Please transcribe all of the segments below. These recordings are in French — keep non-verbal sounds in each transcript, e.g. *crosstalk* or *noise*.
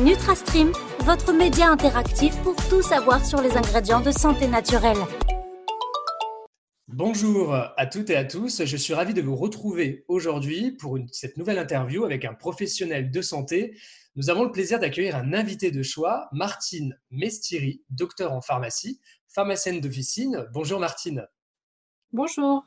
NutraStream, votre média interactif pour tout savoir sur les ingrédients de santé naturelle. Bonjour à toutes et à tous, je suis ravi de vous retrouver aujourd'hui pour cette nouvelle interview avec un professionnel de santé. Nous avons le plaisir d'accueillir un invité de choix, Martine Mestiri, docteur en pharmacie, pharmacienne d'officine. Bonjour Martine. Bonjour.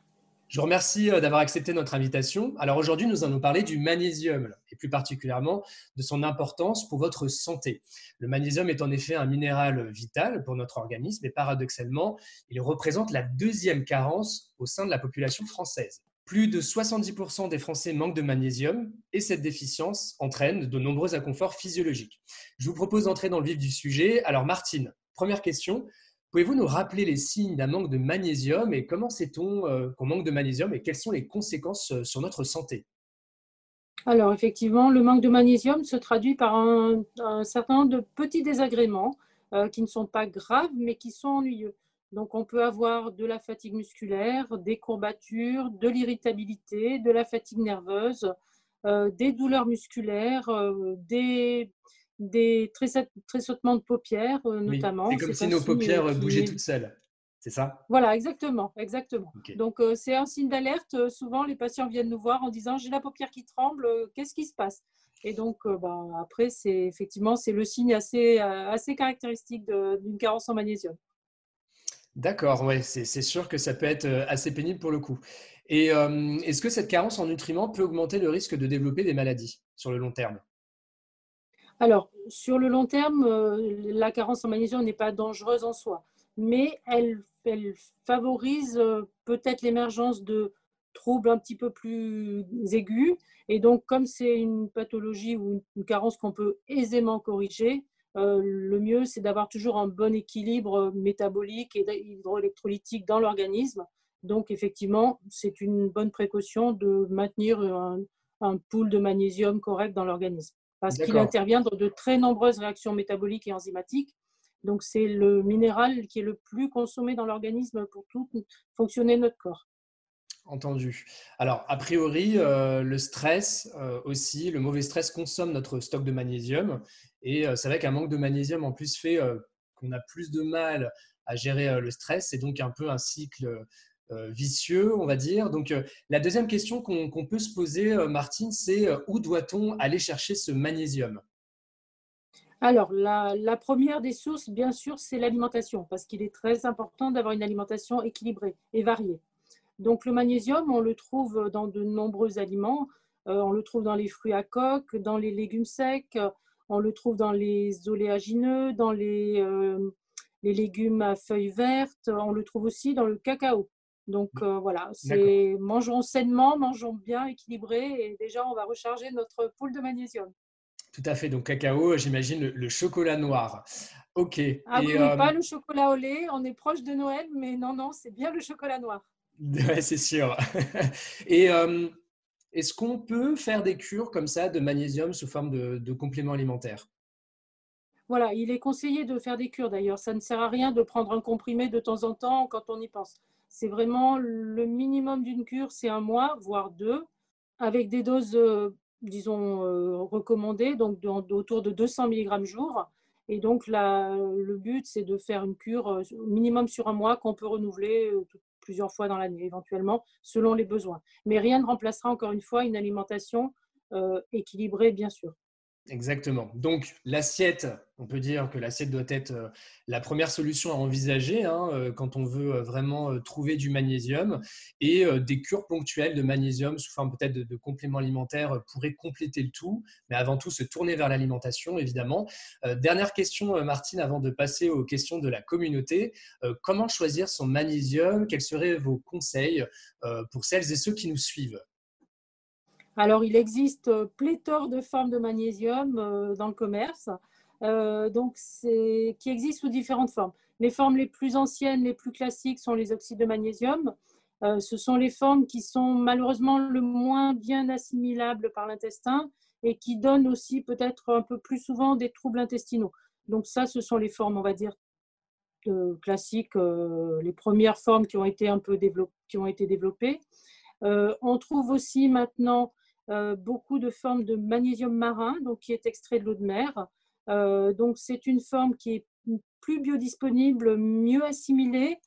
Je vous remercie euh, d'avoir accepté notre invitation. Alors aujourd'hui, nous allons parler du magnésium et plus particulièrement de son importance pour votre santé. Le magnésium est en effet un minéral vital pour notre organisme et paradoxalement, il représente la deuxième carence au sein de la population française. Plus de 70% des Français manquent de magnésium et cette déficience entraîne de nombreux inconforts physiologiques. Je vous propose d'entrer dans le vif du sujet. Alors Martine, première question, Pouvez-vous nous rappeler les signes d'un manque de magnésium et comment sait-on euh, qu'on manque de magnésium et quelles sont les conséquences euh, sur notre santé? Alors effectivement, le manque de magnésium se traduit par un, certain nombre de petits désagréments euh, qui ne sont pas graves mais qui sont ennuyeux. Donc on peut avoir de la fatigue musculaire, des courbatures, de l'irritabilité, de la fatigue nerveuse, des douleurs musculaires, des des tressautements de paupières euh, notamment. c'est comme si nos paupières euh, bougeaient toutes seules. C'est ça? Voilà, exactement, exactement. Donc euh, c'est un signe d'alerte. Souvent, les patients viennent nous voir en disant j'ai la paupière qui tremble, qu'est-ce qui se passe? Et donc ben, après, c'est effectivement c'est le signe assez assez caractéristique d'une carence en magnésium. D'accord, ouais, c'est sûr que ça peut être assez pénible pour le coup. Et est-ce que cette carence en nutriments peut augmenter le risque de développer des maladies sur le long terme? Alors, sur le long terme, euh, la carence en magnésium n'est pas dangereuse en soi, mais elle, favorise euh, peut-être l'émergence de troubles un petit peu plus aigus. Et donc, comme c'est une pathologie ou une carence qu'on peut aisément corriger, euh, le mieux, c'est d'avoir toujours un bon équilibre métabolique et hydroélectrolytique dans l'organisme. Donc, effectivement, c'est une bonne précaution de maintenir un, un pool de magnésium correct dans l'organisme parce qu'il intervient dans de très nombreuses réactions métaboliques et enzymatiques. Donc, c'est le minéral qui est le plus consommé dans l'organisme pour tout fonctionner notre corps. Entendu. Alors, a priori, euh, le stress euh, aussi, le mauvais stress consomme notre stock de magnésium. Et euh, c'est vrai qu'un manque de magnésium, en plus, fait qu'on a plus de mal à gérer le stress. C'est donc un peu un cycle vicieux, on va dire. Donc, euh, la deuxième question qu'on peut se poser, euh, Martine, c'est où doit-on aller chercher ce magnésium? Alors, la, première des sources, bien sûr, c'est l'alimentation, parce qu'il est très important d'avoir une alimentation équilibrée et variée. Donc, le magnésium, on le trouve dans de nombreux aliments. on le trouve dans les fruits à coque, dans les légumes secs, on le trouve dans les oléagineux, dans les légumes à feuilles vertes, on le trouve aussi dans le cacao. Donc mmh. euh, voilà, c'est mangeons sainement, mangeons bien, équilibré, et déjà on va recharger notre poule de magnésium. Tout à fait. Donc cacao, j'imagine le, chocolat noir. Ok. Ah oui, pas le chocolat au lait. On est proche de Noël, mais non, non, c'est bien le chocolat noir. *laughs* Ouais, c'est sûr. *laughs* et euh, est-ce qu'on peut faire des cures comme ça de magnésium sous forme de, de complément alimentaire? Voilà, il est conseillé de faire des cures d'ailleurs. Ça ne sert à rien de prendre un comprimé de temps en temps quand on y pense. C'est vraiment le minimum d'une cure, c'est un mois, voire deux, avec des doses, euh, disons, euh, recommandées, donc autour de 200 mg jour. Et donc, le but, c'est de faire une cure euh, minimum sur un mois qu'on peut renouveler plusieurs fois dans l'année, éventuellement, selon les besoins. Mais rien ne remplacera encore une fois une alimentation équilibrée, bien sûr. Exactement. Donc, l'assiette, on peut dire que l'assiette doit être euh, la première solution à envisager hein, euh, quand on veut euh, vraiment trouver du magnésium. Et des cures ponctuelles de magnésium sous forme peut-être de, compléments alimentaires pourraient compléter le tout. Mais avant tout, se tourner vers l'alimentation, évidemment. Dernière question, Martine, avant de passer aux questions de la communauté. Comment choisir son magnésium? Quels seraient vos conseils pour celles et ceux qui nous suivent? Alors, il existe euh, pléthore de formes de magnésium euh, dans le commerce, euh, donc qui existent sous différentes formes. Les formes les plus anciennes, les plus classiques sont les oxydes de magnésium. ce sont les formes qui sont malheureusement le moins bien assimilables par l'intestin et qui donnent aussi peut-être un peu plus souvent des troubles intestinaux. Donc ça, ce sont les formes, on va dire, classiques, les premières formes qui ont été un peu qui ont été développées. on trouve aussi maintenant beaucoup de formes de magnésium marin, donc qui est extrait de l'eau de mer. donc, c'est une forme qui est plus biodisponible, mieux assimilée,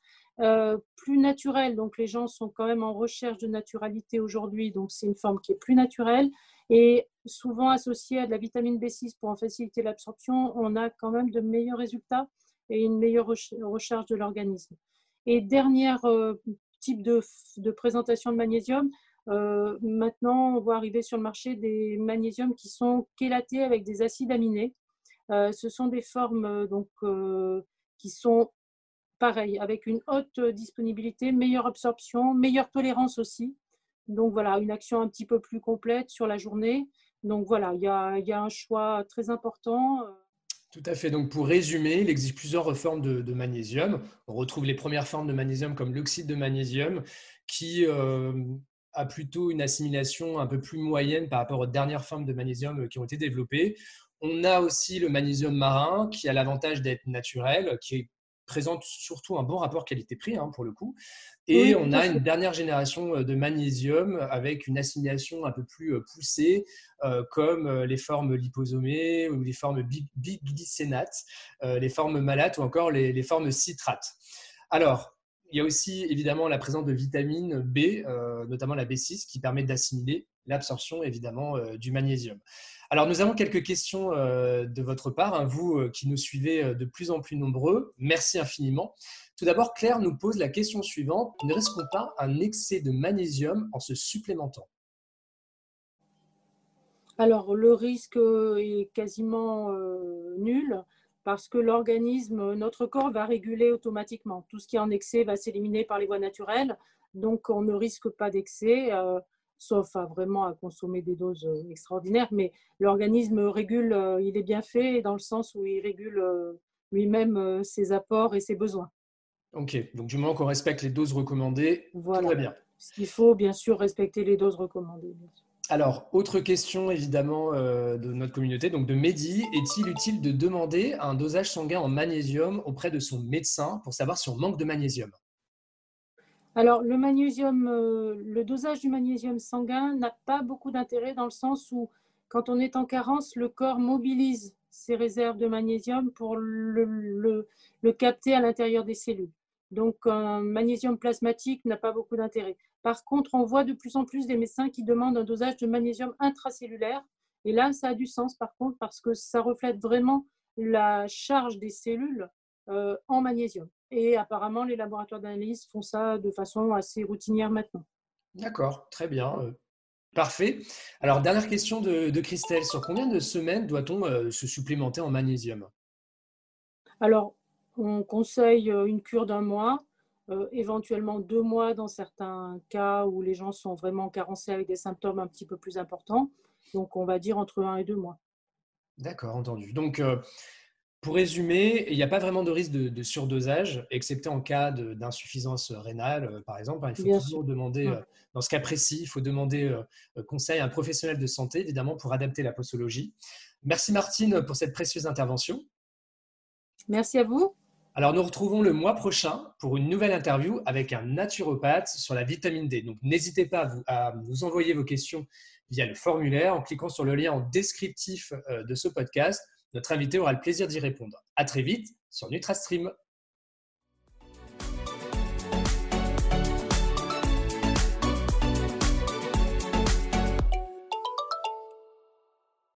plus naturelle. Donc, les gens sont quand même en recherche de naturalité aujourd'hui. Donc, c'est une forme qui est plus naturelle et souvent associée à de la vitamine B6 pour en faciliter l'absorption. On a quand même de meilleurs résultats et une meilleure recharge de l'organisme. Et dernier type de, présentation de magnésium, maintenant, on voit arriver sur le marché des magnésiums qui sont chélatés avec des acides aminés. Euh, ce sont des formes euh, donc, euh, qui sont pareilles, avec une haute disponibilité, meilleure absorption, meilleure tolérance aussi. Donc voilà, une action un petit peu plus complète sur la journée. Donc voilà, il y a, un choix très important. Tout à fait. Donc pour résumer, il existe plusieurs formes de, magnésium. On retrouve les premières formes de magnésium comme l'oxyde de magnésium qui a plutôt une assimilation un peu plus moyenne par rapport aux dernières formes de magnésium qui ont été développées. On a aussi le magnésium marin qui a l'avantage d'être naturel, qui présente surtout un bon rapport qualité-prix hein, pour le coup. Et on a une dernière génération euh, de magnésium avec une assimilation un peu plus euh, poussée, euh, comme les formes liposomées ou les formes biglycénates, les formes malates ou encore les, formes citrates. Alors, il y a aussi évidemment la présence de vitamine B, notamment la B6, qui permet d'assimiler l'absorption évidemment du magnésium. Alors, nous avons quelques questions euh, de votre part, hein, vous euh, qui nous suivez euh, de plus en plus nombreux. Merci infiniment. Tout d'abord, Claire nous pose la question suivante. Ne risque-t-on pas un excès de magnésium en se supplémentant? Alors, le risque est quasiment nul parce que l'organisme, notre corps va réguler automatiquement. Tout ce qui est en excès va s'éliminer par les voies naturelles. Donc, on ne risque pas d'excès sauf à vraiment à consommer des doses euh, extraordinaires. Mais l'organisme régule, euh, il est bien fait dans le sens où il régule euh, lui-même ses apports et ses besoins. Ok, donc du moment qu'on respecte les doses recommandées, voilà. tout va bien. Il faut bien sûr respecter les doses recommandées. Alors, autre question évidemment de notre communauté, donc de Mehdi, est-il utile de demander un dosage sanguin en magnésium auprès de son médecin pour savoir si on manque de magnésium? Alors, le magnésium, euh, le dosage du magnésium sanguin n'a pas beaucoup d'intérêt dans le sens où, quand on est en carence, le corps mobilise ses réserves de magnésium pour le, capter à l'intérieur des cellules. Donc, un magnésium plasmatique n'a pas beaucoup d'intérêt. Par contre, on voit de plus en plus des médecins qui demandent un dosage de magnésium intracellulaire. Et là, ça a du sens, par contre, parce que ça reflète vraiment la charge des cellules euh, en magnésium. Et apparemment, les laboratoires d'analyse font ça de façon assez routinière maintenant. D'accord, très bien. Euh, parfait. Alors, dernière question de, Christelle. Sur combien de semaines doit-on euh, se supplémenter en magnésium? Alors, on conseille euh, une cure d'un mois, éventuellement deux mois dans certains cas où les gens sont vraiment carencés avec des symptômes un petit peu plus importants. Donc, on va dire entre un et deux mois. D'accord, entendu. Donc, pour résumer, il n'y a pas vraiment de risque de, surdosage, excepté en cas d'insuffisance rénale, euh, par exemple. Hein. Il faut toujours demander, euh, dans ce cas précis, il faut demander euh, conseil à un professionnel de santé, évidemment, pour adapter la posologie. Merci Martine pour cette précieuse intervention. Merci à vous. Alors, nous retrouvons le mois prochain pour une nouvelle interview avec un naturopathe sur la vitamine D. Donc, n'hésitez pas à, vous, nous envoyer vos questions via le formulaire en cliquant sur le lien en descriptif de ce podcast. Notre invité aura le plaisir d'y répondre. À très vite sur NutraStream.